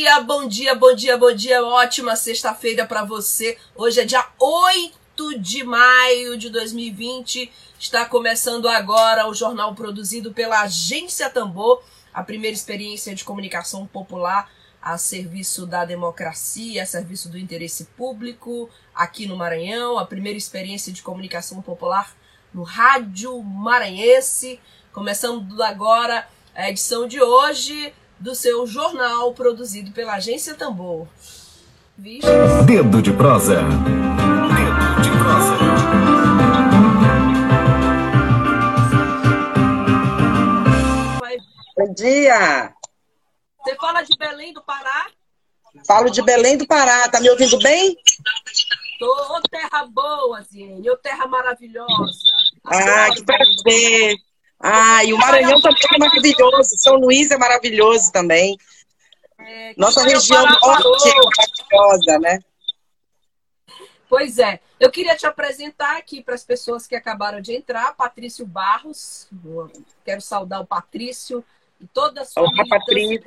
Dia, bom dia, bom dia, bom dia. Ótima sexta-feira para você. Hoje é dia 8 de maio de 2020. Está começando agora o jornal produzido pela Agência Tambor, a primeira experiência de comunicação popular a serviço da democracia, a serviço do interesse público aqui no Maranhão, a primeira experiência de comunicação popular no rádio maranhense. Começando agora a edição de hoje do seu jornal produzido pela Agência Tambor. Vixe. Dedo de prosa. Dedo de prosa. Bom dia. Você fala de Belém do Pará? Falo de Belém do Pará. Tá me ouvindo bem? Tô, ô terra boa, Ziene. Ô terra maravilhosa. Ah, que prazer. Ah, e o Maranhão também é maravilhoso. São Luís é maravilhoso também. É, Nossa região norte é maravilhosa, né? Pois é. Eu queria te apresentar aqui para as pessoas que acabaram de entrar, Patrício Barros. Quero saudar o Patrício e toda a sua Olá, Patrício.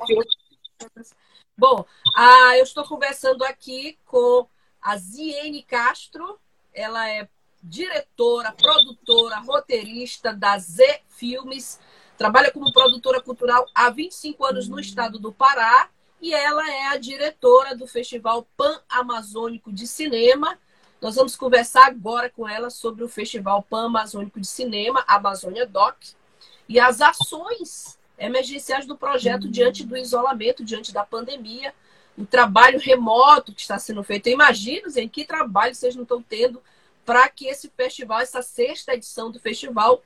Bom, ah, eu estou conversando aqui com a Ziene Castro. Ela é diretora, produtora, roteirista da Z Filmes, trabalha como produtora cultural há 25 anos no estado do Pará e ela é a diretora do Festival Pan-Amazônico de Cinema. Nós vamos conversar agora com ela sobre o Festival Pan-Amazônico de Cinema, Amazônia Doc, e as ações emergenciais do projeto diante do isolamento, diante da pandemia, o trabalho remoto que está sendo feito. Eu imagino, em que trabalho vocês não estão tendo para que esse festival, essa sexta edição do festival,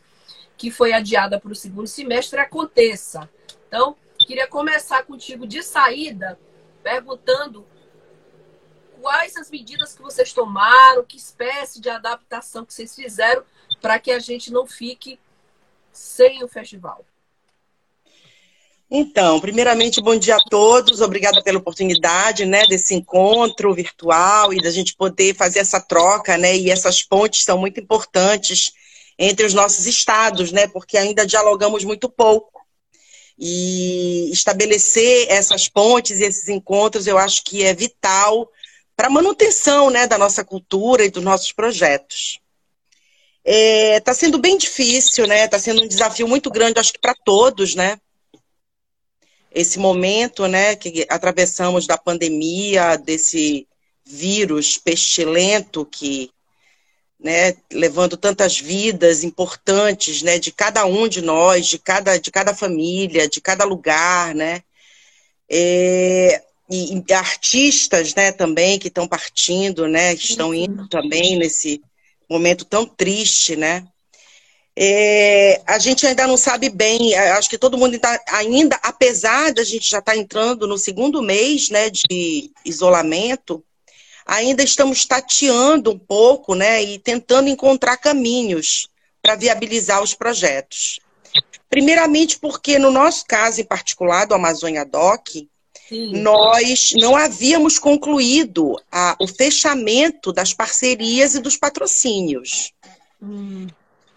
que foi adiada para o segundo semestre, aconteça. Então, queria começar contigo de saída, perguntando quais as medidas que vocês tomaram, que espécie de adaptação que vocês fizeram para que a gente não fique sem o festival. Então, primeiramente, bom dia a todos. Obrigada pela oportunidade, né, desse encontro virtual e da gente poder fazer essa troca, né? E essas pontes são muito importantes entre os nossos estados, né? Porque ainda dialogamos muito pouco. E estabelecer essas pontes e esses encontros, eu acho que é vital para a manutenção, né, da nossa cultura e dos nossos projetos. Está é, tá sendo bem difícil, né? Está sendo um desafio muito grande, acho que para todos, né? Esse momento né, que atravessamos da pandemia, desse vírus pestilento que, né, levando tantas vidas importantes, né, de cada um de nós, de cada, de cada família, de cada lugar, né, é, e, e, artistas, né, também que estão partindo, né, que estão indo também nesse momento tão triste, né, é, a gente ainda não sabe bem, é, acho que todo mundo ainda, apesar de a gente já estar tá entrando no segundo mês né, de isolamento, ainda estamos tateando um pouco né, e tentando encontrar caminhos para viabilizar os projetos. Primeiramente, porque no nosso caso em particular, do Amazônia Doc, Sim. nós não havíamos concluído a, o fechamento das parcerias e dos patrocínios. Hum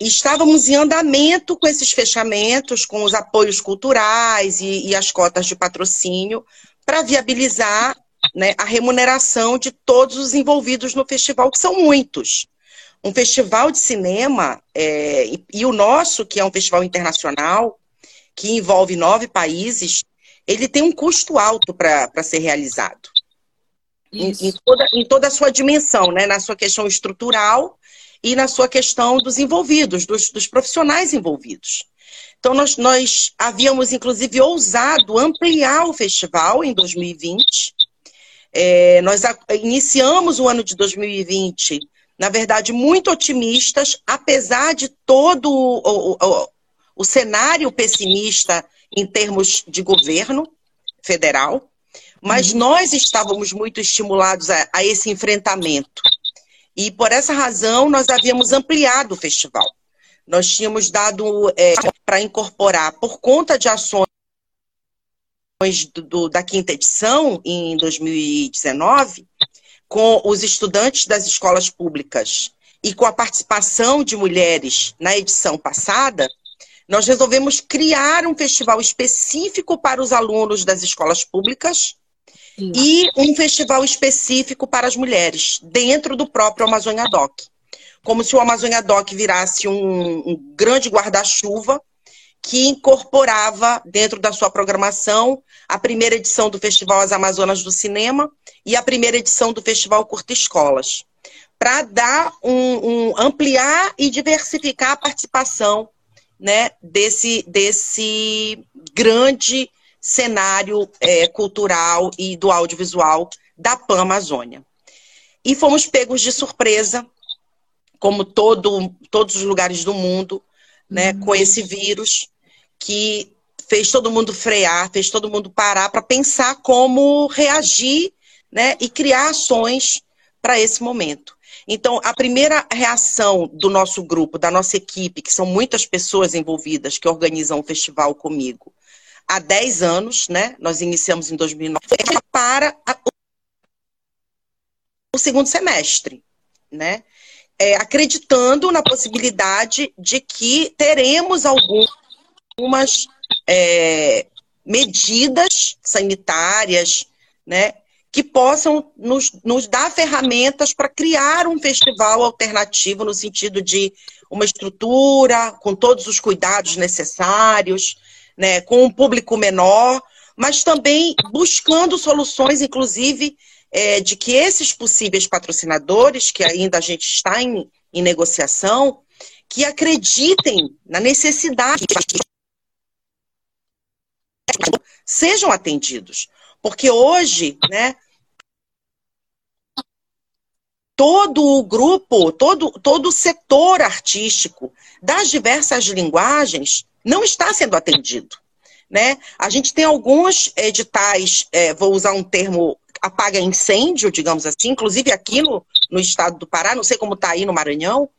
estávamos em andamento com esses fechamentos, com os apoios culturais e, e as cotas de patrocínio, para viabilizar né, a remuneração de todos os envolvidos no festival, que são muitos. Um festival de cinema, é, e, e, o nosso, que é um festival internacional, que envolve nove países, ele tem um custo alto para ser realizado. Em, em, toda, em toda a sua dimensão, né? na sua questão estrutural e na sua questão dos envolvidos, dos, dos profissionais envolvidos. Então, nós, nós havíamos, inclusive, ousado ampliar o festival em 2020. É, nós iniciamos o ano de 2020, na verdade, muito otimistas, apesar de todo o, o, o cenário pessimista em termos de governo federal, mas uhum. nós estávamos muito estimulados a, a esse enfrentamento. E por essa razão nós havíamos ampliado o festival. Nós tínhamos dado é, para incorporar, por conta de ações do, do, da quinta edição, em 2019, com os estudantes das escolas públicas e com a participação de mulheres na edição passada, nós resolvemos criar um festival específico para os alunos das escolas públicas E um festival específico para as mulheres, dentro do próprio Amazônia Doc. Como se o Amazônia Doc virasse um, um grande guarda-chuva que incorporava dentro da sua programação a primeira edição do Festival As Amazonas do Cinema e a primeira edição do Festival Curta Escolas, para dar um, um, ampliar e diversificar a participação né, desse, desse grande cenário é, cultural e do audiovisual da Pan Amazônia. E fomos pegos de surpresa, como todo, todos os lugares do mundo, né, uhum. com esse vírus que fez todo mundo frear, fez todo mundo parar para pensar como reagir né, e criar ações para esse momento. Então, a primeira reação do nosso grupo, da nossa equipe, que são muitas pessoas envolvidas que organizam o festival comigo, há 10 anos, né? Nós iniciamos em 2009, para a, o segundo semestre, né? É, acreditando na possibilidade de que teremos algumas é, medidas sanitárias, né? que possam nos, nos dar ferramentas para criar um festival alternativo no sentido de uma estrutura com todos os cuidados necessários, né, com um público menor, mas também buscando soluções, inclusive, é, de que esses possíveis patrocinadores, que ainda a gente está em, em negociação, que acreditem na necessidade sejam atendidos. Porque hoje, né, todo o grupo, todo, todo o setor artístico das diversas linguagens não está sendo atendido. Né? A gente tem alguns editais, é, vou usar um termo apaga incêndio, digamos assim, inclusive aqui no, no estado do Pará, não sei como está aí no Maranhão,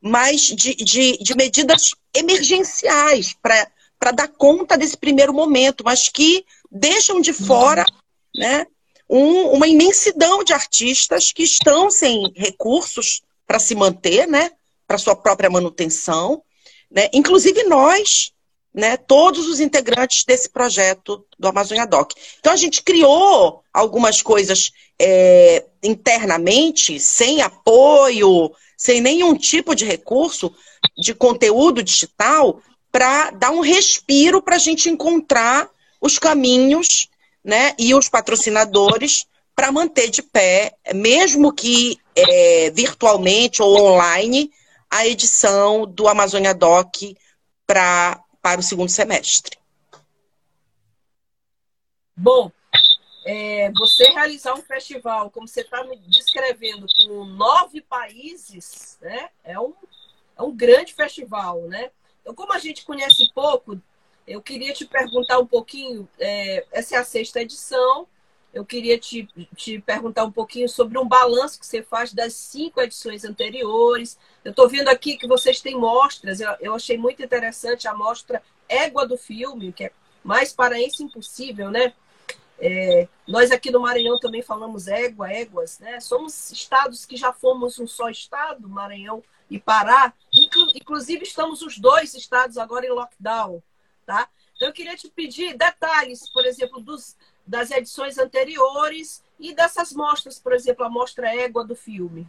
mas de, de, de medidas emergenciais para dar conta desse primeiro momento, mas que deixam de fora né, um, uma imensidão de artistas que estão sem recursos para se manter, né, para sua própria manutenção, né, inclusive nós, né, todos os integrantes desse projeto do Amazônia Doc. Então a gente criou algumas coisas é, internamente, sem apoio, sem nenhum tipo de recurso de conteúdo digital, para dar um respiro para a gente encontrar os caminhos né, e os patrocinadores para manter de pé, mesmo que é, virtualmente ou online, a edição do Amazônia Doc pra, para o segundo semestre. Bom, é, você realizar um festival, como você está me descrevendo, com nove países, né, é, um, é um grande festival, né? Então, como a gente conhece pouco eu queria te perguntar um pouquinho, é, essa é a sexta edição, eu queria te, te perguntar um pouquinho sobre um balanço que você faz das cinco edições anteriores. Eu estou vendo aqui que vocês têm mostras, eu, eu achei muito interessante a mostra Égua do Filme, que é mais paraense impossível, né? É, nós aqui no Maranhão também falamos égua, éguas, né? Somos estados que já fomos um só estado, Maranhão e Pará. Inclu inclusive, estamos os dois estados agora em lockdown tá? Então, eu queria te pedir detalhes, por exemplo, dos, das edições anteriores e dessas mostras, por exemplo, a mostra égua do filme.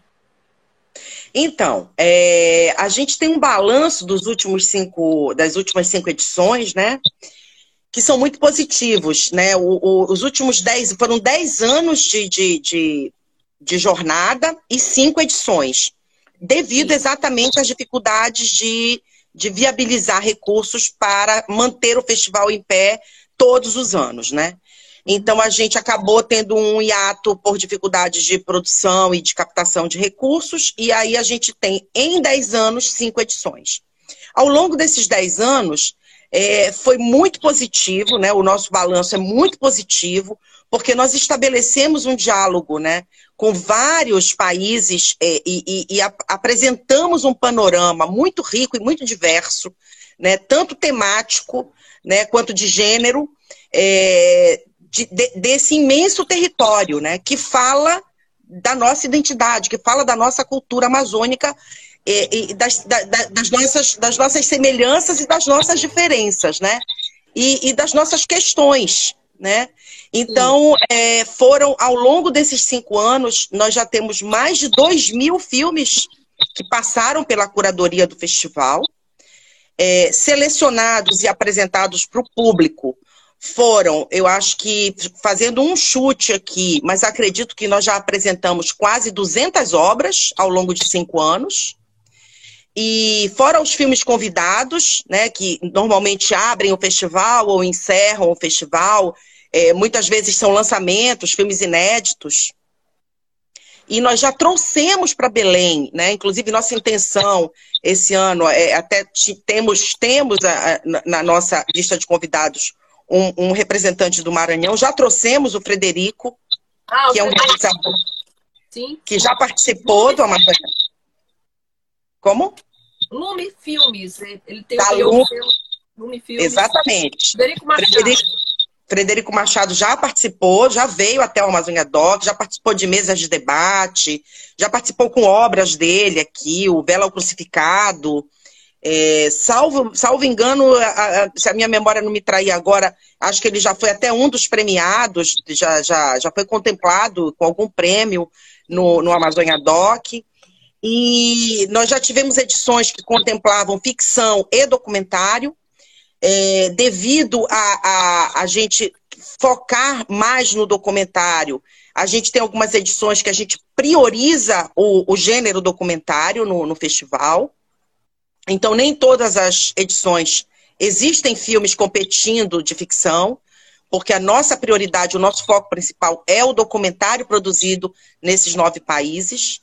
Então, é, a gente tem um balanço dos últimos cinco, das últimas cinco edições, né? Que são muito positivos, né? O, o, os últimos dez, foram dez anos de, de, de, de jornada e cinco edições, devido Sim. exatamente às dificuldades de de viabilizar recursos para manter o festival em pé todos os anos, né? Então a gente acabou tendo um hiato por dificuldades de produção e de captação de recursos, e aí a gente tem em 10 anos cinco edições. Ao longo desses 10 anos, é, foi muito positivo, né? O nosso balanço é muito positivo, porque nós estabelecemos um diálogo né, com vários países é, e, e, e a, apresentamos um panorama muito rico e muito diverso, né, tanto temático né, quanto de gênero, é, de, de, desse imenso território né, que fala da nossa identidade, que fala da nossa cultura amazônica e, e das, da, das, nossas, das nossas semelhanças e das nossas diferenças, né? E, e das nossas questões, né? Então, é, foram, ao longo desses cinco anos, nós já temos mais de dois mil filmes que passaram pela curadoria do festival, é, selecionados e apresentados para o público foram, eu acho que, fazendo um chute aqui, mas acredito que nós já apresentamos quase 200 obras ao longo de cinco anos. E fora os filmes convidados, né, que normalmente abrem o festival ou encerram o festival, é, muitas vezes são lançamentos, filmes inéditos. E nós já trouxemos para Belém, né? Inclusive, nossa intenção esse ano é até temos, temos a, a, na nossa lista de convidados um, um, representante do Maranhão. Já trouxemos o Frederico, ah, que é um realizador Sim. que já participou Lume do Amazônia. Como? Lume Filmes. Ele tem da o Lume. Lume Filmes. Exatamente. Frederico Machado. Frederico, Frederico Machado já participou, já veio até o Amazônia Doc, já participou de mesas de debate, já participou com obras dele aqui, o Vela ao Crucificado. É, salvo, salvo engano, a, a, se a minha memória não me trair agora, acho que ele já foi até um dos premiados, já, já, já foi contemplado com algum prêmio no, no Amazônia Doc. E nós já tivemos edições que contemplavam ficção e documentário, é, devido a, a, a gente focar mais no documentário. A gente tem algumas edições que a gente prioriza o, o gênero documentário no, no festival. Então, nem todas as edições existem filmes competindo de ficção, porque a nossa prioridade, o nosso foco principal é o documentário produzido nesses nove países.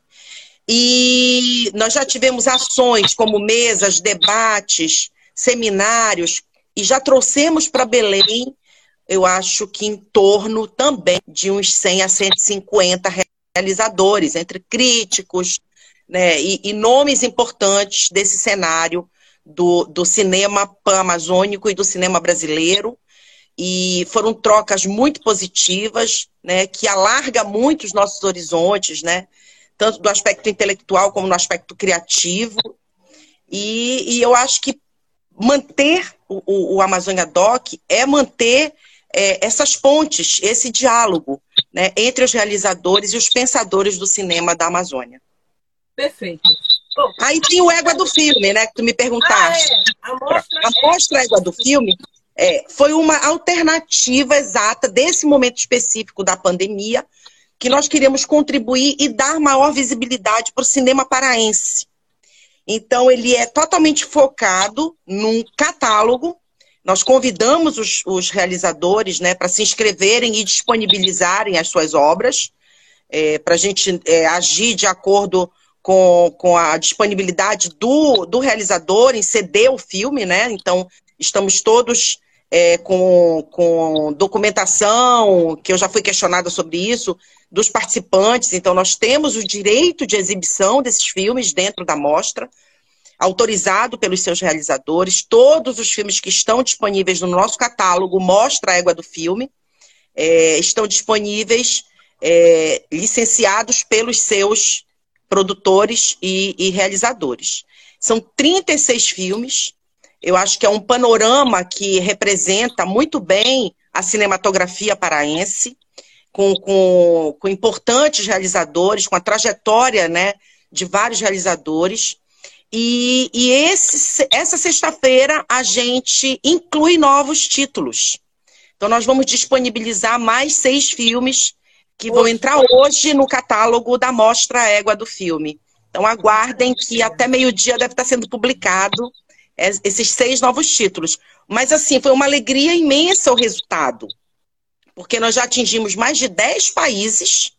E nós já tivemos ações como mesas, debates, seminários, e já trouxemos para Belém, eu acho que em torno também de uns 100 a 150 realizadores, entre críticos, né, e, e nomes importantes desse cenário do, do cinema pan-amazônico e do cinema brasileiro. E foram trocas muito positivas, né, que alarga muito os nossos horizontes, né, tanto do aspecto intelectual como no aspecto criativo. E, e eu acho que manter o, o Amazônia Doc é manter é, essas pontes, esse diálogo né, entre os realizadores e os pensadores do cinema da Amazônia. Perfeito. Bom, Aí tem o Égua do filme, né? Que tu me perguntaste. Ah, é. A mostra, a mostra Égua do filme é, foi uma alternativa exata desse momento específico da pandemia, que nós queríamos contribuir e dar maior visibilidade para o cinema paraense. Então, ele é totalmente focado num catálogo. Nós convidamos os, os realizadores né, para se inscreverem e disponibilizarem as suas obras, é, para a gente é, agir de acordo com, com a disponibilidade do, do realizador em ceder o filme, né? Então, estamos todos é, com, com documentação, que eu já fui questionada sobre isso, dos participantes. Então, nós temos o direito de exibição desses filmes dentro da mostra, autorizado pelos seus realizadores. Todos os filmes que estão disponíveis no nosso catálogo, Mostra a Égua do Filme, é, estão disponíveis, é, licenciados pelos seus produtores e, e realizadores. São 36 filmes. Eu acho que é um panorama que representa muito bem a cinematografia paraense, com, com, com importantes realizadores, com a trajetória né, de vários realizadores. E, e esse, essa sexta-feira a gente inclui novos títulos. Então, nós vamos disponibilizar mais seis filmes que vão entrar hoje no catálogo da Mostra Égua do filme. Então aguardem que até meio-dia deve estar sendo publicado esses seis novos títulos. Mas assim, foi uma alegria imensa o resultado. Porque nós já atingimos mais de 10 países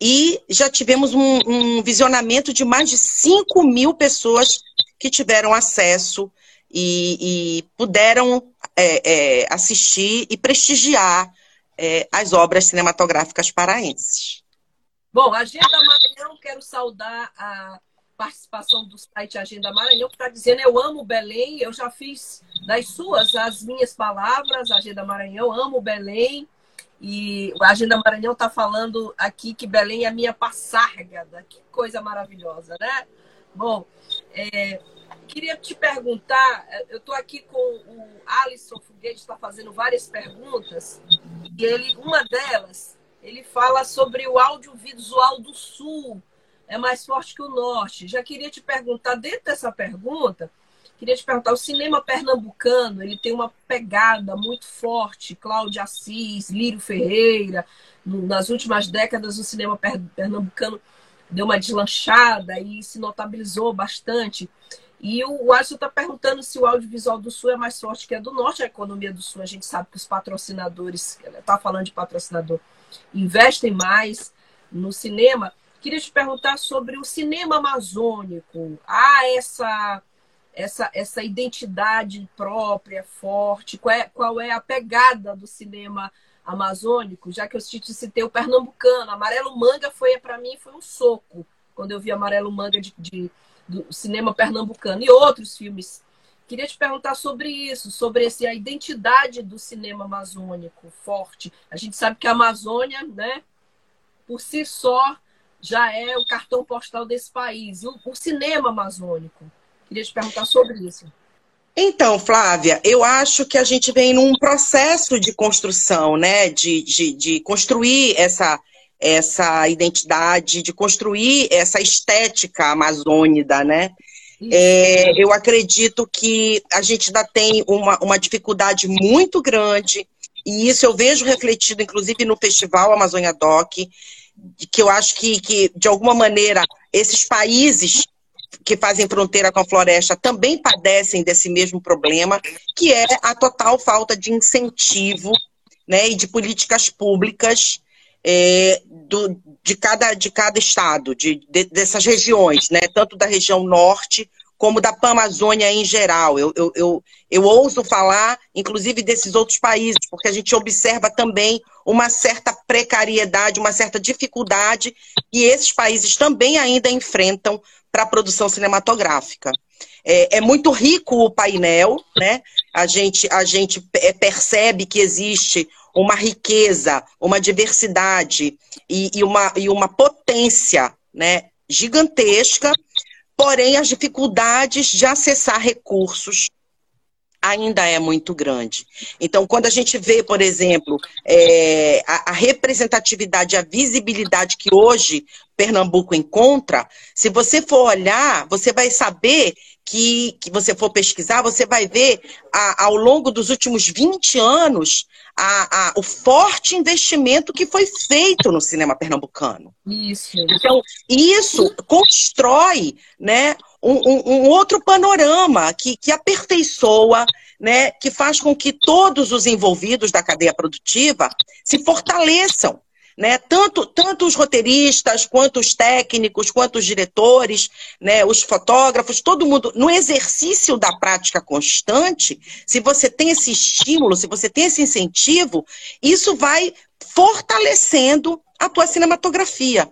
e já tivemos um, um visionamento de mais de 5 mil pessoas que tiveram acesso e, e puderam é, é, assistir e prestigiar é, as obras cinematográficas paraenses. Bom, Agenda Maranhão, quero saudar a participação do site Agenda Maranhão, que está dizendo eu amo Belém, eu já fiz das suas as minhas palavras, Agenda Maranhão, amo Belém, e a Agenda Maranhão está falando aqui que Belém é a minha passárgada, que coisa maravilhosa, né? Bom, é, queria te perguntar, eu estou aqui com o Alisson Foguete, está fazendo várias perguntas, e ele, uma delas, ele fala sobre o audiovisual do Sul, é mais forte que o Norte. Já queria te perguntar, dentro dessa pergunta, queria te perguntar, o cinema pernambucano, ele tem uma pegada muito forte, Cláudio Assis, Lírio Ferreira, nas últimas décadas o cinema pernambucano deu uma deslanchada e se notabilizou bastante. E o Alisson está perguntando se o audiovisual do Sul é mais forte que a do Norte. A economia do Sul, a gente sabe que os patrocinadores, está falando de patrocinador, investem mais no cinema. Queria te perguntar sobre o cinema amazônico. Há essa essa, essa identidade própria, forte? Qual é, qual é a pegada do cinema amazônico? Já que eu te citei o pernambucano. Amarelo Manga foi, para mim, foi um soco quando eu vi Amarelo Manga de, de, do cinema pernambucano. E outros filmes. Queria te perguntar sobre isso, sobre esse, a identidade do cinema amazônico forte. A gente sabe que a Amazônia, né, por si só, já é o cartão postal desse país. O, o cinema amazônico. Queria te perguntar sobre isso. Então, Flávia, eu acho que a gente vem num processo de construção, né? De, de, de construir essa, essa identidade, de construir essa estética amazônida, né? É, eu acredito que a gente ainda tem uma, uma dificuldade muito grande, e isso eu vejo refletido, inclusive, no Festival Amazônia Doc, que eu acho que, que, de alguma maneira, esses países que fazem fronteira com a floresta também padecem desse mesmo problema, que é a total falta de incentivo né, e de políticas públicas é, do, de, cada, de cada estado, de, de, dessas regiões, né, tanto da região norte como da Amazônia em geral. Eu, eu, eu, eu ouso falar, inclusive, desses outros países, porque a gente observa também uma certa precariedade, uma certa dificuldade que esses países também ainda enfrentam para a produção cinematográfica. É, é, muito rico o painel, né? A gente, a gente é, percebe que existe uma riqueza, uma diversidade e, e, uma, e uma potência né, gigantesca porém as dificuldades de acessar recursos ainda é muito grande. Então, quando a gente vê, por exemplo, é, a, a, representatividade, a visibilidade que hoje Pernambuco encontra, se você for olhar, você vai saber que, que você for pesquisar, você vai ver a, ao longo dos últimos 20 anos a, a, o forte investimento que foi feito no cinema pernambucano. Isso. Então, isso constrói né, um, um, outro panorama que, que aperfeiçoa, né, que faz com que todos os envolvidos da cadeia produtiva se fortaleçam né? Tanto, tanto os roteiristas, quanto os técnicos, quanto os diretores, né? os fotógrafos, todo mundo, no exercício da prática constante, se você tem esse estímulo, se você tem esse incentivo, isso vai fortalecendo a tua cinematografia.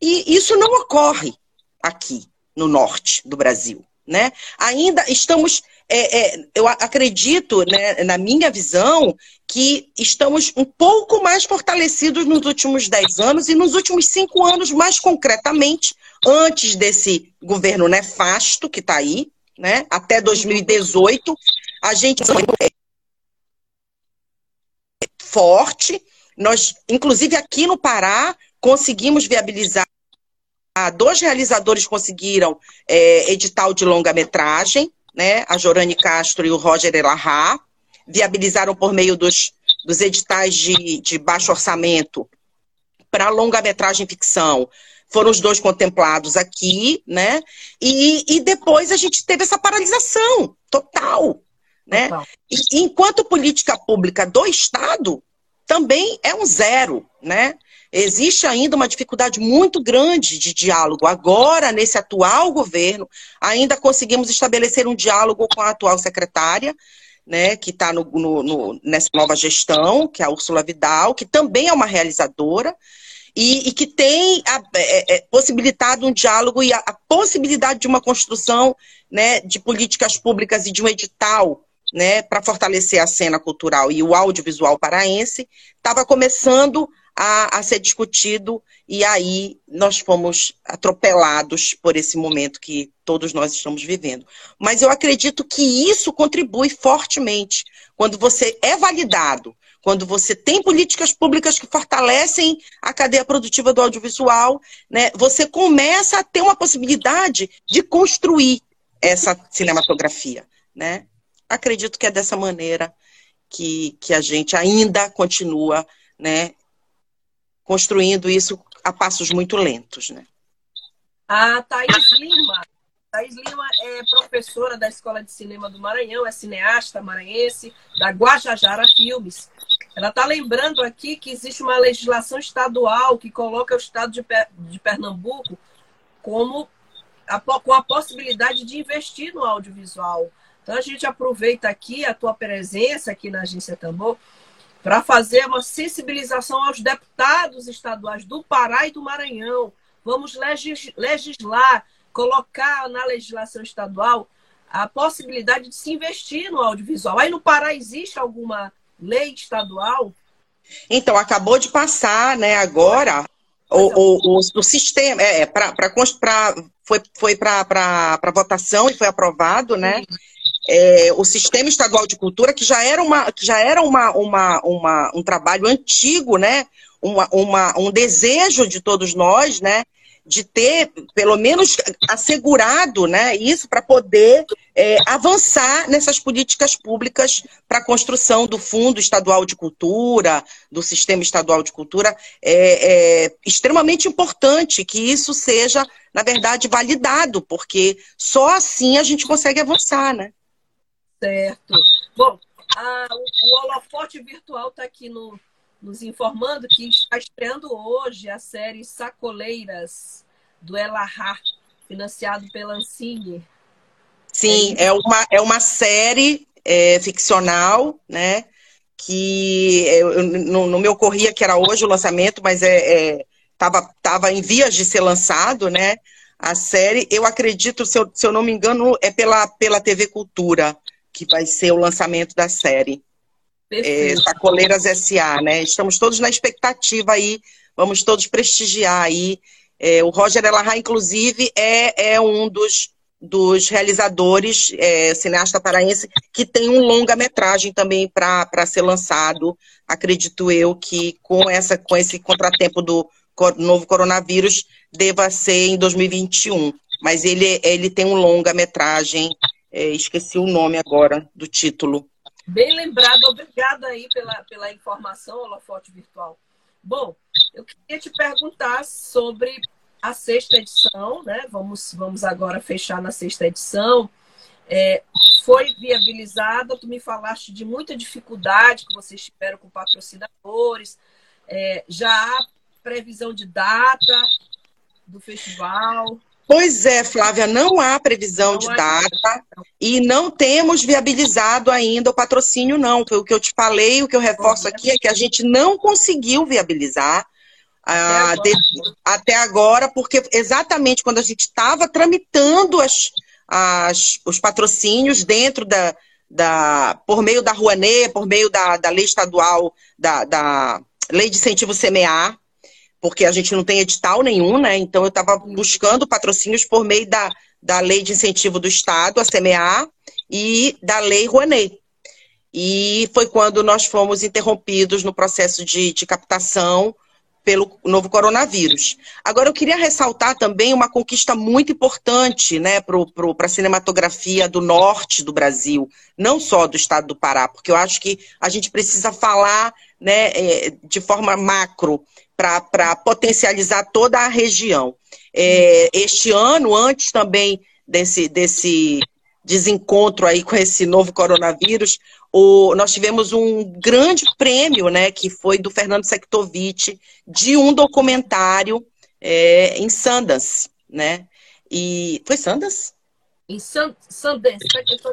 E isso não ocorre aqui no norte do Brasil. Né? Ainda estamos é, é, eu acredito, né, na minha visão, que estamos um pouco mais fortalecidos nos últimos dez anos e nos últimos cinco anos, mais concretamente, antes desse governo nefasto que está aí, né, até 2018, a gente é forte. Nós, inclusive aqui no Pará, conseguimos viabilizar. Dois realizadores conseguiram é, edital de longa-metragem, né, a Jorane Castro e o Roger Elahá, viabilizaram por meio dos, dos editais de, de baixo orçamento para longa-metragem ficção. Foram os dois contemplados aqui, né? E, e depois a gente teve essa paralisação total, né? Total. E, enquanto política pública do Estado, também é um zero, né? Existe ainda uma dificuldade muito grande de diálogo. Agora, nesse atual governo, ainda conseguimos estabelecer um diálogo com a atual secretária, né, que está nessa nova gestão, que é a Úrsula Vidal, que também é uma realizadora. e, e que tem a, é, é, possibilitado um diálogo e a, a, possibilidade de uma construção né, de políticas públicas e de um edital né, para fortalecer a cena cultural e o audiovisual paraense, estava começando a, a, ser discutido e aí nós fomos atropelados por esse momento que todos nós estamos vivendo. Mas eu acredito que isso contribui fortemente quando você é validado, quando você tem políticas públicas que fortalecem a cadeia produtiva do audiovisual, né, você começa a ter uma possibilidade de construir essa cinematografia, né? Acredito que é dessa maneira que, que a gente ainda continua, né, construindo isso a passos muito lentos, né? A Thaís Lima. Thaís Lima é professora da Escola de Cinema do Maranhão, é cineasta maranhense, da Guajajara Filmes. Ela está lembrando aqui que existe uma legislação estadual que coloca o estado de, de Pernambuco como a, com a possibilidade de investir no audiovisual. Então a gente aproveita aqui a tua presença aqui na Agência Tambor para fazer uma sensibilização aos deputados estaduais do Pará e do Maranhão. Vamos legislar, colocar na legislação estadual a possibilidade de se investir no audiovisual. Aí no Pará existe alguma lei estadual? Então, acabou de passar, né, agora, o, o, o, o, sistema, é, é pra, pra, pra, foi, foi para votação e foi aprovado, né? É, o Sistema Estadual de Cultura, que já era, uma, que já era uma, uma, uma um trabalho antigo, né? Uma, uma, um desejo de todos nós, né? de ter, pelo menos, assegurado né, isso para poder é, avançar nessas políticas públicas para a construção do Fundo Estadual de Cultura, do Sistema Estadual de Cultura. É, é extremamente importante que isso seja, na verdade, validado, porque só assim a gente consegue avançar, né? Certo. Bom, a, o, holofote virtual está aqui no, nos informando que está estreando hoje a série Sacoleiras, do Elahá, financiado pela Ancine. Sim, é, é uma, é uma série é, ficcional, né? Que eu, meu corria que era hoje o lançamento, mas é, é tava, tava em vias de ser lançado, né? A série, eu acredito, se eu, se eu não me engano, é pela, pela TV Cultura que vai ser o lançamento da série. É, Sacoleiras S.A., né? Estamos todos na expectativa aí, vamos todos prestigiar aí. É, o Roger Elahá, inclusive, é, é um dos, dos realizadores, é, cineasta paraense, que tem um longa-metragem também para ser lançado. Acredito eu que com, essa, com esse contratempo do novo coronavírus, deva ser em 2021. Mas ele, ele tem um longa-metragem é, esqueci o nome agora do título. Bem lembrado, obrigada aí pela, pela informação, Holofote Virtual. Bom, eu queria te perguntar sobre a sexta edição, né? Vamos, vamos agora fechar na sexta edição. É, foi viabilizada, tu me falaste de muita dificuldade que vocês tiveram com patrocinadores. É, já há previsão de data do festival? Pois é, Flávia, não há previsão de data e não temos viabilizado ainda o patrocínio, não. Foi o que eu te falei, o que eu reforço aqui é que a gente não conseguiu viabilizar ah, até, agora. De, até agora, porque exatamente quando a gente estava tramitando as, as, os patrocínios dentro da, da. por meio da Rouanet, por meio da, da lei estadual, da, da lei de incentivo semear, porque a gente não tem edital nenhum, né? Então eu estava buscando patrocínios por meio da, da lei de incentivo do Estado, a CMA, e da lei Rouanet. E foi quando nós fomos interrompidos no processo de, de captação pelo novo coronavírus. Agora, eu queria ressaltar também uma conquista muito importante né, para a cinematografia do norte do Brasil, não só do estado do Pará, porque eu acho que a gente precisa falar né, é, de forma macro para potencializar toda a região. É, este ano, antes também desse, desse desencontro aí com esse novo coronavírus, o, nós tivemos um grande prêmio, né, que foi do Fernando Sektovic, de um documentário é, em Sundance, né? E foi Sundance? Em Sundance?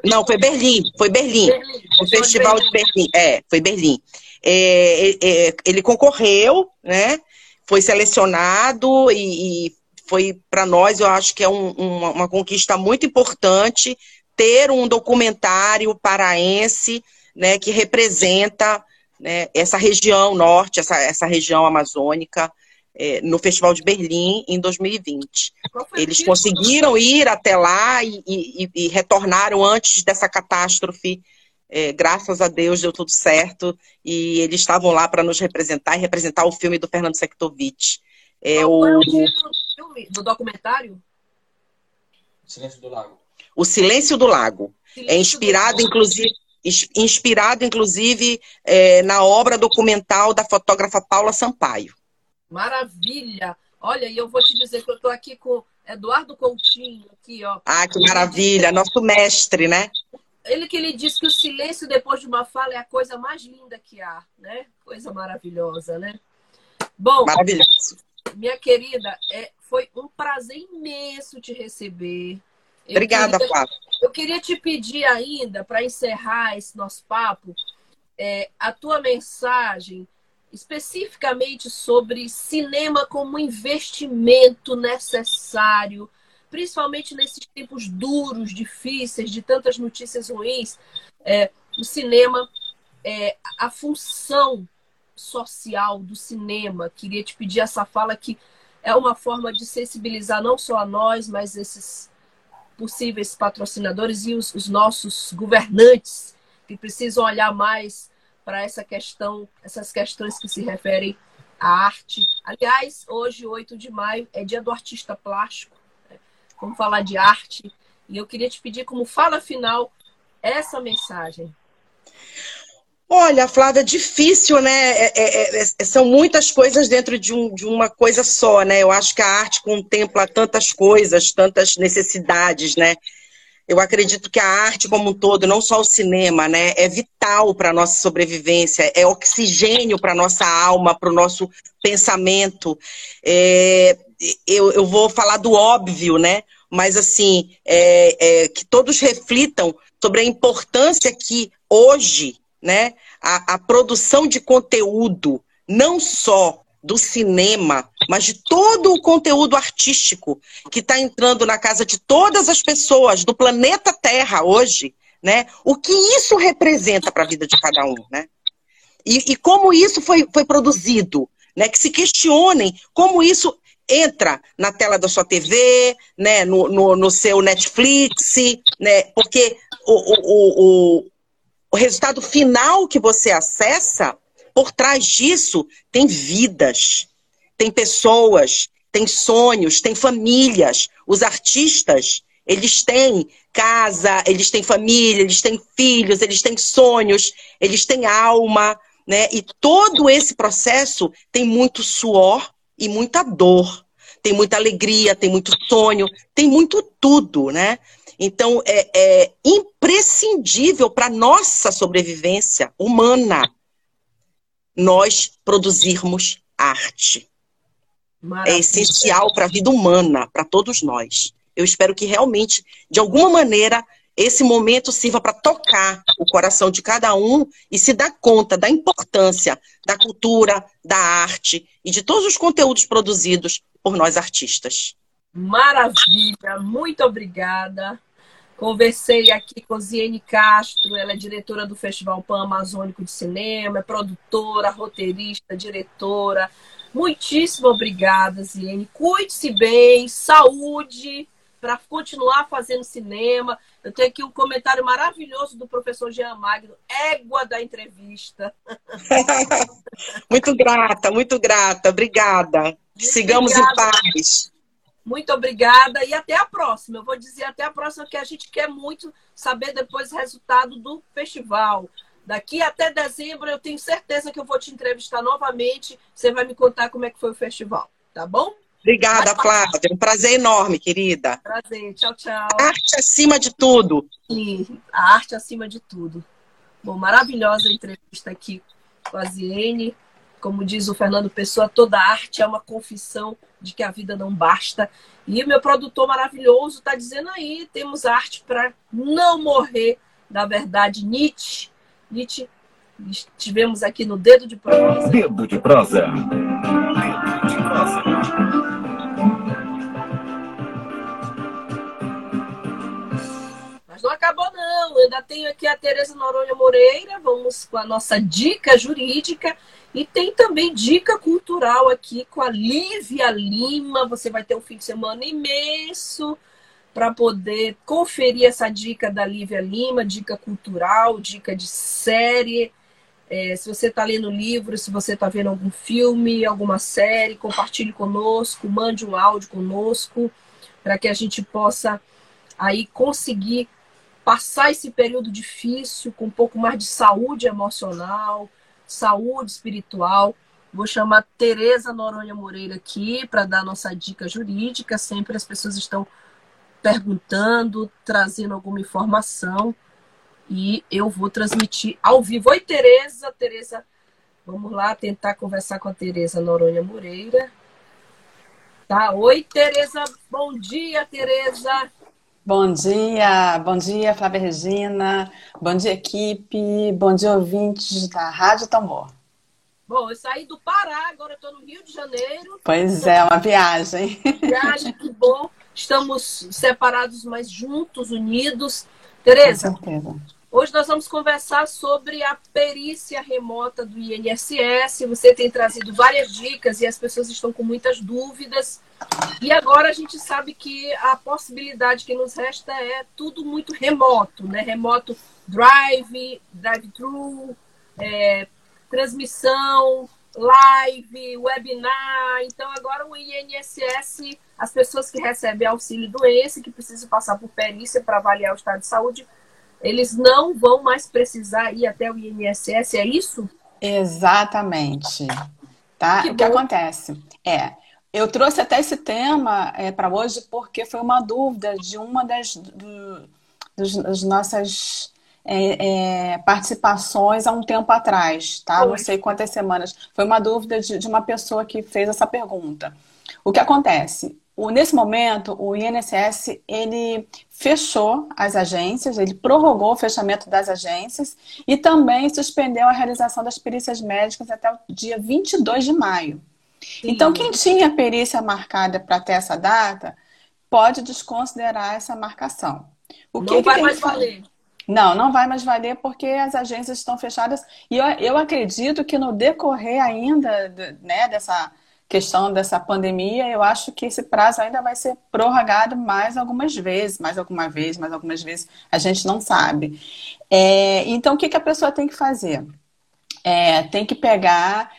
Não, foi Berlim, foi Berlim. Berlim. O Festival de Berlim. É, foi Berlim. É, é, é, ele concorreu, né? foi selecionado e, e foi para nós, eu acho que é um, uma, uma conquista muito importante ter um documentário paraense né, que representa né, essa região norte, essa, essa região amazônica, é, no Festival de Berlim em 2020. Eles conseguiram ir até lá e, e, e retornaram antes dessa catástrofe. É, graças a Deus deu tudo certo e eles estavam lá para nos representar e representar o filme do Fernando Sektovich. É, Qual o... o título do filme, do documentário? Silêncio do Lago. O Silêncio do Lago. Silêncio é inspirado, inclusive, inspirado, inclusive, é, na obra documental da fotógrafa Paula Sampaio. Maravilha! Olha, e eu vou te dizer que eu estou aqui com Eduardo Coutinho, aqui, ó. Ah, que maravilha! Nosso mestre, né? Ele que lhe disse que o silêncio depois de uma fala é a coisa mais linda que há, né? Coisa maravilhosa, né? Bom, maravilhoso. minha querida, é, foi um prazer imenso te receber. Eu Obrigada, queria, Flávia. Eu queria te pedir ainda, para encerrar esse nosso papo, é, a tua mensagem especificamente sobre cinema como investimento necessário, principalmente nesses tempos duros, difíceis, de tantas notícias ruins. É, o cinema, é, a função social do cinema, queria te pedir essa fala que é uma forma de sensibilizar não só a nós, mas esses possíveis patrocinadores e os, os nossos governantes que precisam olhar mais para essa questão, essas questões que se referem à arte. Aliás, hoje, 8 de maio, é dia do artista plástico. Vamos falar de arte. E eu queria te pedir, como fala final, essa mensagem. Olha, Flávia, é difícil, né? É, é, é, são muitas coisas dentro de, um, de, uma coisa só, né? Eu acho que a arte contempla tantas coisas, tantas necessidades, né? Eu acredito que a arte como um todo, não só o cinema, né, é vital para a nossa sobrevivência, é oxigênio para a nossa alma, para o nosso pensamento. É, eu, eu, vou falar do óbvio, né? Mas assim, é, é, que todos reflitam sobre a importância que hoje, né, a, a produção de conteúdo, não só do cinema, mas de todo o conteúdo artístico que está entrando na casa de todas as pessoas do planeta Terra hoje, né? O que isso representa para a vida de cada um, né? E, e, como isso foi, foi produzido, né? Que se questionem como isso entra na tela da sua TV, né? No, no, no seu Netflix, né? Porque o, o, o, o resultado final que você acessa por trás disso tem vidas, tem pessoas, tem sonhos, tem famílias. Os artistas, eles têm casa, eles têm família, eles têm filhos, eles têm sonhos, eles têm alma, né? E todo esse processo tem muito suor e muita dor. Tem muita alegria, tem muito sonho, tem muito tudo, né? Então, é, é imprescindível para nossa sobrevivência humana nós produzirmos arte. É Maravilha. É essencial para a vida humana, para todos nós. Eu espero que realmente, de alguma maneira, esse momento sirva para tocar o coração de cada um e se dar conta da importância da cultura, da arte e de todos os conteúdos produzidos por nós artistas. Maravilha, muito obrigada. Conversei aqui com Ziene Castro, ela é diretora do Festival Pan Amazônico de Cinema, é produtora, roteirista, diretora. Muitíssimo obrigada, Ziene. Cuide-se bem, saúde, para continuar fazendo cinema. Eu tenho aqui um comentário maravilhoso do professor Jean Magno, égua da entrevista. muito grata, muito grata. Obrigada. Sigamos em paz. Muito obrigada e até a próxima. Eu vou dizer até a próxima, que a gente quer muito saber depois o resultado do festival. Daqui até dezembro, eu tenho certeza que eu vou te entrevistar novamente. Você vai me contar como é que foi o festival, tá bom? Obrigada, Flávia. Um prazer enorme, querida. Prazer. Tchau, tchau. Arte acima de tudo. Sim, a arte acima de tudo. Bom, maravilhosa entrevista aqui com a Ziene. Como diz o Fernando Pessoa, toda arte é uma confissão de que a vida não basta. E o meu produtor maravilhoso está dizendo aí: temos arte para não morrer. Na verdade, Nietzsche. Nietzsche, estivemos aqui no Dedo de Prosa. Dedo de Prosa. Dedo de prosa. Mas não acabou, não. Ainda tenho aqui a Tereza Noronha Moreira. Vamos com a nossa dica jurídica. E tem também dica cultural aqui com a Lívia Lima. Você vai ter um fim de semana imenso para poder conferir essa dica da Lívia Lima, dica cultural, dica de série. É, se você está lendo livro, se você está vendo algum filme, alguma série, compartilhe conosco, mande um áudio conosco, para que a gente possa aí conseguir passar esse período difícil com um pouco mais de saúde emocional, saúde espiritual. Vou chamar Tereza Noronha Moreira aqui para dar nossa dica jurídica. Sempre as pessoas estão perguntando, trazendo alguma informação e eu vou transmitir ao vivo. Oi, Tereza. Tereza, vamos lá tentar conversar com a Tereza Noronha Moreira. Tá? Oi, Tereza. Bom dia, Tereza. Bom dia, bom dia, Flávia Regina, bom dia, equipe, bom dia, ouvintes da Rádio Tambor. Bom, eu saí do Pará, agora estou no Rio de Janeiro. Pois é, uma viagem. Viagem, que bom. Estamos separados, mas juntos, unidos. Tereza, hoje nós vamos conversar sobre a perícia remota do INSS. Você tem trazido várias dicas e as pessoas estão com muitas dúvidas. E agora a gente sabe que a possibilidade que nos resta é tudo muito remoto, né? Remoto drive, drive-thru, é, transmissão, live, webinar. Então agora o INSS, as pessoas que recebem auxílio doença, que precisam passar por perícia para avaliar o estado de saúde, eles não vão mais precisar ir até o INSS, é isso? Exatamente. Tá? Que o que acontece? É, eu trouxe até esse tema é, para hoje porque foi uma dúvida de uma das, do, dos, das nossas é, é, participações há um tempo atrás, tá? Foi. Não sei quantas semanas. Foi uma dúvida de, de, uma pessoa que fez essa pergunta. O que acontece? O, nesse momento, o INSS ele fechou as agências, ele prorrogou o fechamento das agências e também suspendeu a realização das perícias médicas até o dia 22 de maio. Sim. Então, quem tinha perícia marcada para ter essa data, pode desconsiderar essa marcação. O não que vai que mais valer. Não, não vai mais valer porque as agências estão fechadas. E eu, eu acredito que no decorrer ainda né, dessa questão dessa pandemia, eu acho que esse prazo ainda vai ser prorrogado mais algumas vezes, mais alguma vez, mais algumas vezes, a gente não sabe. É, então, o que, que a pessoa tem que fazer? É, tem que pegar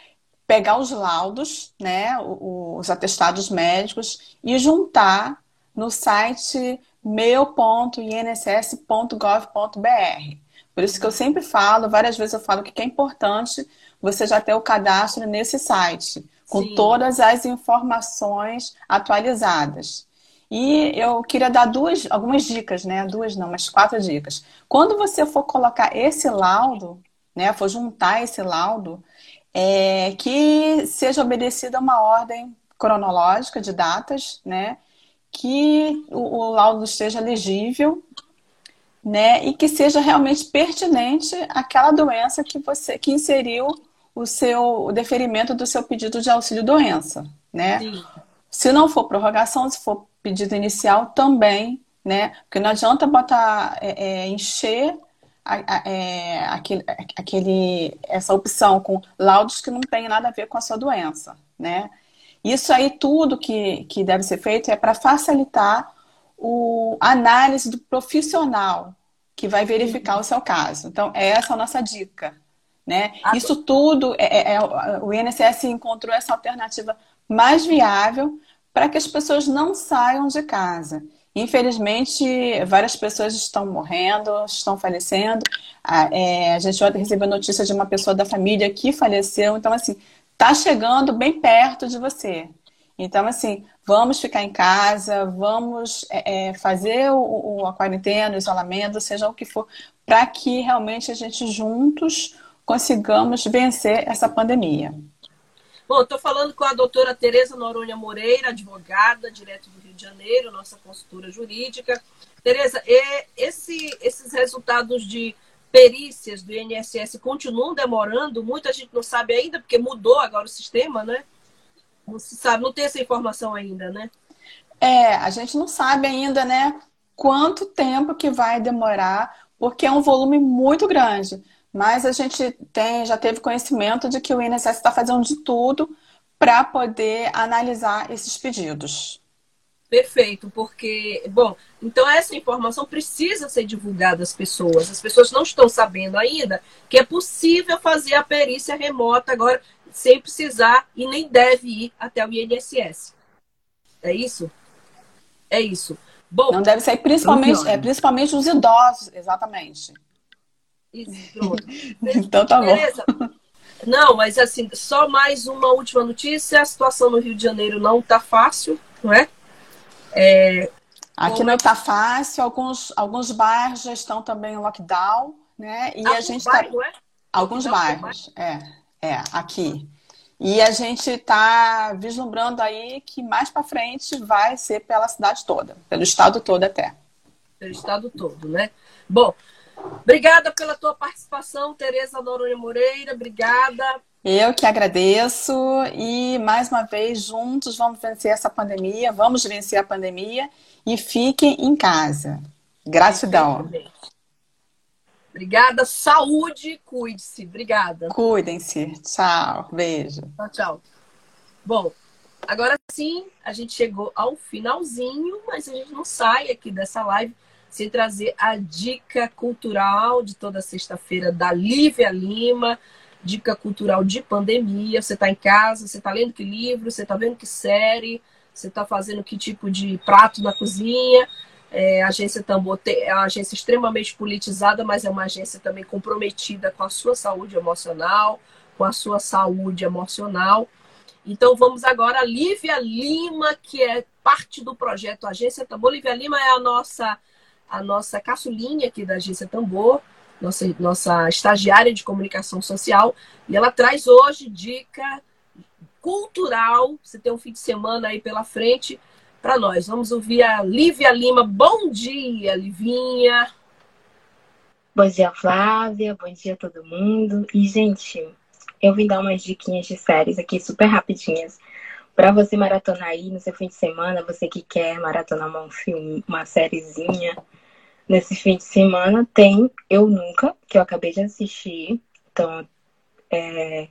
pegar os laudos, né, os atestados médicos e juntar no site meu.inss.gov.br. Por isso que eu sempre falo, várias vezes eu falo que é importante você já ter o cadastro nesse site, com Sim. todas as informações atualizadas. E eu queria dar duas, algumas dicas, né? Duas não, mas quatro dicas. Quando você for colocar esse laudo, né? For juntar esse laudo, é, que seja obedecida uma ordem cronológica de datas, né? Que o, o laudo esteja legível, né? E que seja realmente pertinente àquela doença que você que inseriu o seu o deferimento do seu pedido de auxílio doença, né? Sim. Se não for prorrogação, se for pedido inicial, também, né? Porque não adianta botar é, é, encher é, aquele, aquele, essa opção com laudos que não tem nada a ver com a sua doença, né? Isso aí tudo que, que deve ser feito é para facilitar o, a análise do profissional que vai verificar o seu caso. Então, essa é a nossa dica, né? Isso tudo, é, é, é o INSS encontrou essa alternativa mais viável para que as pessoas não saiam de casa. Infelizmente, várias pessoas estão morrendo, estão falecendo. A, é, a gente ontem recebeu notícia de uma pessoa da família que faleceu. Então, assim, tá chegando bem perto de você. Então, assim, vamos ficar em casa, vamos é, é fazer o, o, a quarentena, o isolamento, seja o que for, para que realmente a gente juntos consigamos vencer essa pandemia. Bom, estou falando com a doutora Tereza Noronha Moreira, advogada, direto do Janeiro, nossa consultora jurídica. Tereza, esse, esses resultados de perícias do INSS continuam demorando? Muita gente não sabe ainda, porque mudou agora o sistema, né? Não se sabe, não tem essa informação ainda, né? É, a gente não sabe ainda, né, quanto tempo que vai demorar, porque é um volume muito grande. Mas a gente tem, já teve conhecimento de que o INSS está fazendo de tudo para poder analisar esses pedidos. Perfeito, porque, bom, então essa informação precisa ser divulgada às pessoas. As pessoas não estão sabendo ainda que é possível fazer a perícia remota agora sem precisar e nem deve ir até o INSS. É isso? É isso. Bom, não deve ser principalmente, é, principalmente os idosos, exatamente. Isso, então tá Beleza. bom. Não, mas assim, só mais uma última notícia. A situação no Rio de Janeiro não tá fácil, não é? É Aqui não está fácil, alguns, alguns bairros já estão também em lockdown, né? E alguns a gente tá... é? Alguns bairros, é, é, aqui. E a gente está vislumbrando aí que mais para frente vai ser pela cidade toda, pelo estado todo até. Pelo estado todo, né? Bom, obrigada pela tua participação, Tereza Noronha Moreira, obrigada. Eu que agradeço e mais uma vez juntos vamos vencer essa pandemia, vamos vencer a pandemia e fiquem em casa. Gratidão. Obrigada. Saúde, cuide-se. Obrigada. Cuidem-se. Tchau. Beijo. Tchau, tchau. Bom, agora sim, a gente chegou ao finalzinho, mas a gente não sai aqui dessa live sem trazer a dica cultural de toda sexta-feira da Lívia Lima. Dica cultural de pandemia. Você está em casa, você está lendo que livro, você está vendo que série, você está fazendo que tipo de prato na cozinha. É, a agência Tambor é uma agência extremamente politizada, mas é uma agência também comprometida com a sua saúde emocional, com a sua saúde emocional. Então vamos agora a Lívia Lima, que é parte do projeto Agência Tambor. Lívia Lima é a nossa a nossa caçulinha aqui da Agência Tambor, nossa, nossa estagiária de comunicação social, e ela traz hoje dica cultural. Você tem um fim de semana aí pela frente para nós. Vamos ouvir a Lívia Lima. Bom dia, Livinha. Bom dia, Flávia. Bom dia a todo mundo. E, gente, eu vim dar umas diquinhas de séries aqui super rapidinhas para você maratonar aí no seu fim de semana, você que quer maratonar um filme, uma sériezinha nesse fim de semana, tem Eu Nunca, que eu acabei de assistir. Então, é,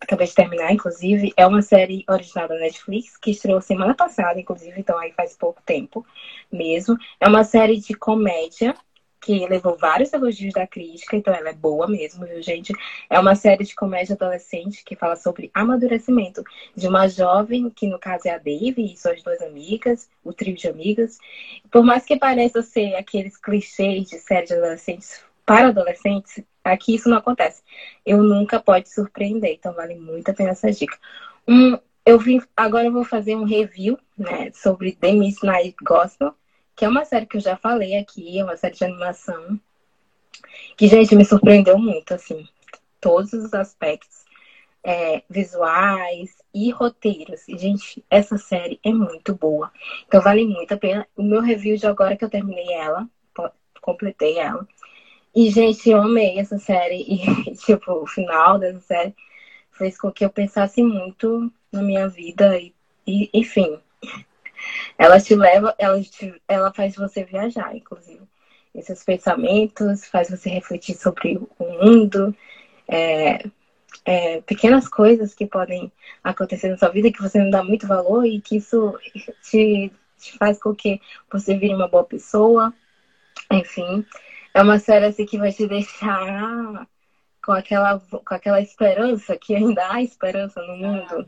acabei de terminar, inclusive, é uma série original da Netflix, que estreou semana passada, inclusive, então aí faz pouco tempo mesmo. É uma série de comédia que levou vários elogios da crítica, então ela é boa mesmo, viu, gente? É uma série de comédia adolescente que fala sobre amadurecimento de uma jovem, que no caso é a Dave e suas duas amigas, o trio de amigas. Por mais que pareça ser aqueles clichês de série de adolescentes para adolescentes, aqui isso não acontece. Eu nunca pode surpreender, então vale muito a pena essa dica. Um, eu vim, agora eu vou fazer um review, né, sobre The Midnight Gospel, que é uma série que eu já falei aqui, é uma série de animação que, gente, me surpreendeu muito, assim, todos os aspectos é, visuais e roteiros. E, gente, essa série é muito boa. Então vale muito a pena. O meu review de agora que eu terminei ela, completei ela, e, gente, eu amei essa série. E, tipo, o final dessa série fez com que eu pensasse muito na minha vida. E, e enfim, ela te leva, ela, te, ela faz você viajar, inclusive. Esses pensamentos faz você refletir sobre o mundo. É, é, pequenas coisas que podem acontecer na sua vida que você não dá muito valor e que isso te, te faz com que você vire uma boa pessoa. Enfim, é uma série assim, que vai te deixar com aquela, com aquela esperança, que ainda há esperança no mundo,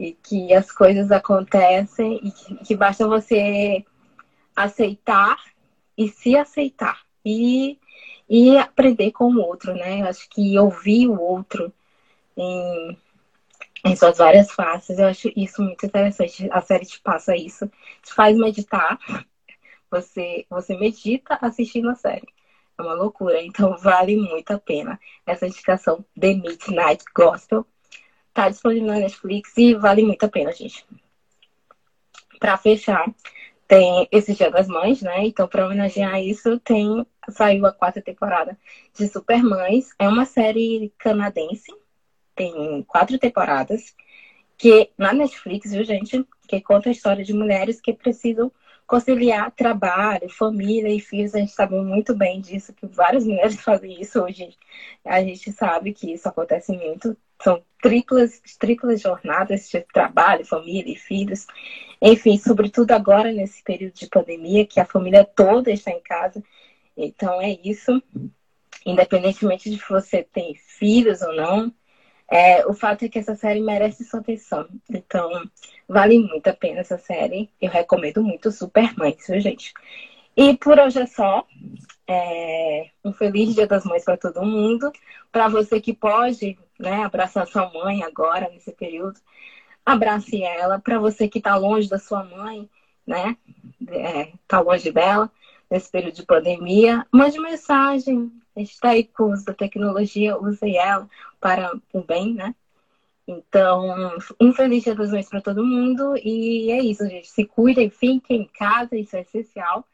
e que as coisas acontecem, e que, que basta você aceitar e se aceitar. E, e aprender com o outro, né? Eu acho que ouvir o outro em, em suas várias faces, eu acho isso muito interessante. A série te passa isso, te faz meditar. Você, você medita assistindo a série. É uma loucura. Então vale muito a pena essa indicação The Midnight Gospel. Tá disponível na Netflix e vale muito a pena, gente. Para fechar, tem esse Dia das Mães, né? Então, para homenagear isso, tem saiu a quarta temporada de Supermães. É uma série canadense, tem quatro temporadas, que na Netflix, viu, gente? Que conta a história de mulheres que precisam conciliar trabalho, família e filhos. A gente sabe muito bem disso, que várias mulheres fazem isso hoje. A gente sabe que isso acontece muito. São triplas, triplas jornadas de trabalho, família e filhos. Enfim, sobretudo agora nesse período de pandemia, que a família toda está em casa. Então é isso. Independentemente de você ter filhos ou não, é, o fato é que essa série merece sua atenção. Então, vale muito a pena essa série. Eu recomendo muito Super Mães, viu, gente? E por hoje é só. É, um feliz Dia das Mães para todo mundo. Para você que pode né, abraçar sua mãe agora, nesse período, abrace ela. Para você que está longe da sua mãe, né? Está é, longe dela, nesse período de pandemia, mande mensagem. A gente está aí com o uso da tecnologia, use ela para o bem, né? Então, um feliz dia das mães para todo mundo. E é isso, gente. Se cuidem, fiquem em casa, isso é essencial.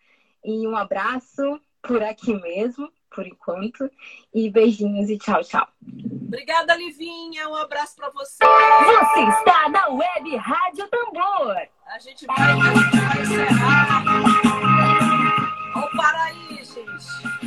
E um abraço por aqui mesmo, por enquanto. E beijinhos e tchau, tchau. Obrigada, Livinha. Um abraço para você. Você está na Web Rádio Tambor. A gente vai, encerrar. Vamos parar aí, gente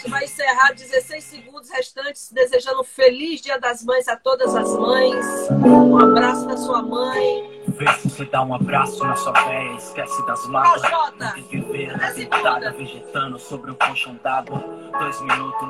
gente vai encerrar 16 segundos restantes, desejando um feliz Dia das Mães a todas as mães. Um abraço da sua mãe. Vê se você dá um abraço na sua véia, esquece das mágoas. Jota. Viver na vegetando sobre um colchão d'água. Dois minutos